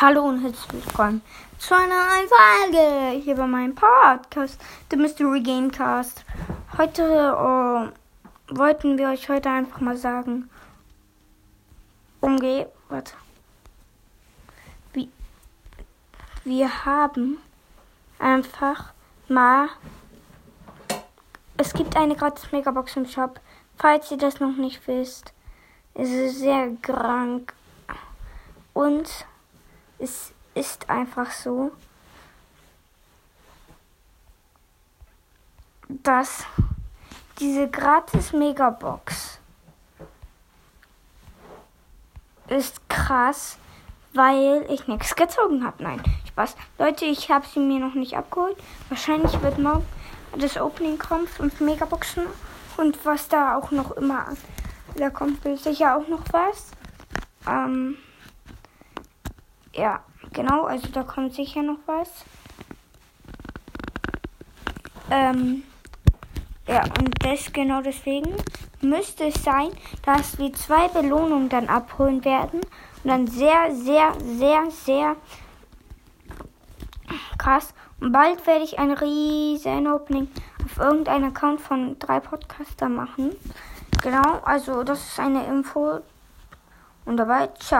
Hallo und herzlich willkommen zu einer neuen Folge hier bei meinem Podcast, The Mystery Gamecast. Heute äh, wollten wir euch heute einfach mal sagen, umgeh, warte. Wie, wir haben einfach mal, es gibt eine gratis Megabox im Shop, falls ihr das noch nicht wisst. Es ist sehr krank und es ist einfach so, dass diese gratis Megabox ist krass, weil ich nichts gezogen habe. Nein, Spaß. Leute, ich habe sie mir noch nicht abgeholt. Wahrscheinlich wird morgen das Opening kommen, fünf Megaboxen und was da auch noch immer, da kommt sicher auch noch was. Ähm, ja, genau, also da kommt sicher noch was. Ähm, ja, und das genau deswegen müsste es sein, dass wir zwei Belohnungen dann abholen werden. Und dann sehr, sehr, sehr, sehr krass. Und bald werde ich ein riesen Opening auf irgendeinem Account von drei Podcaster machen. Genau, also das ist eine Info. Und dabei, ciao.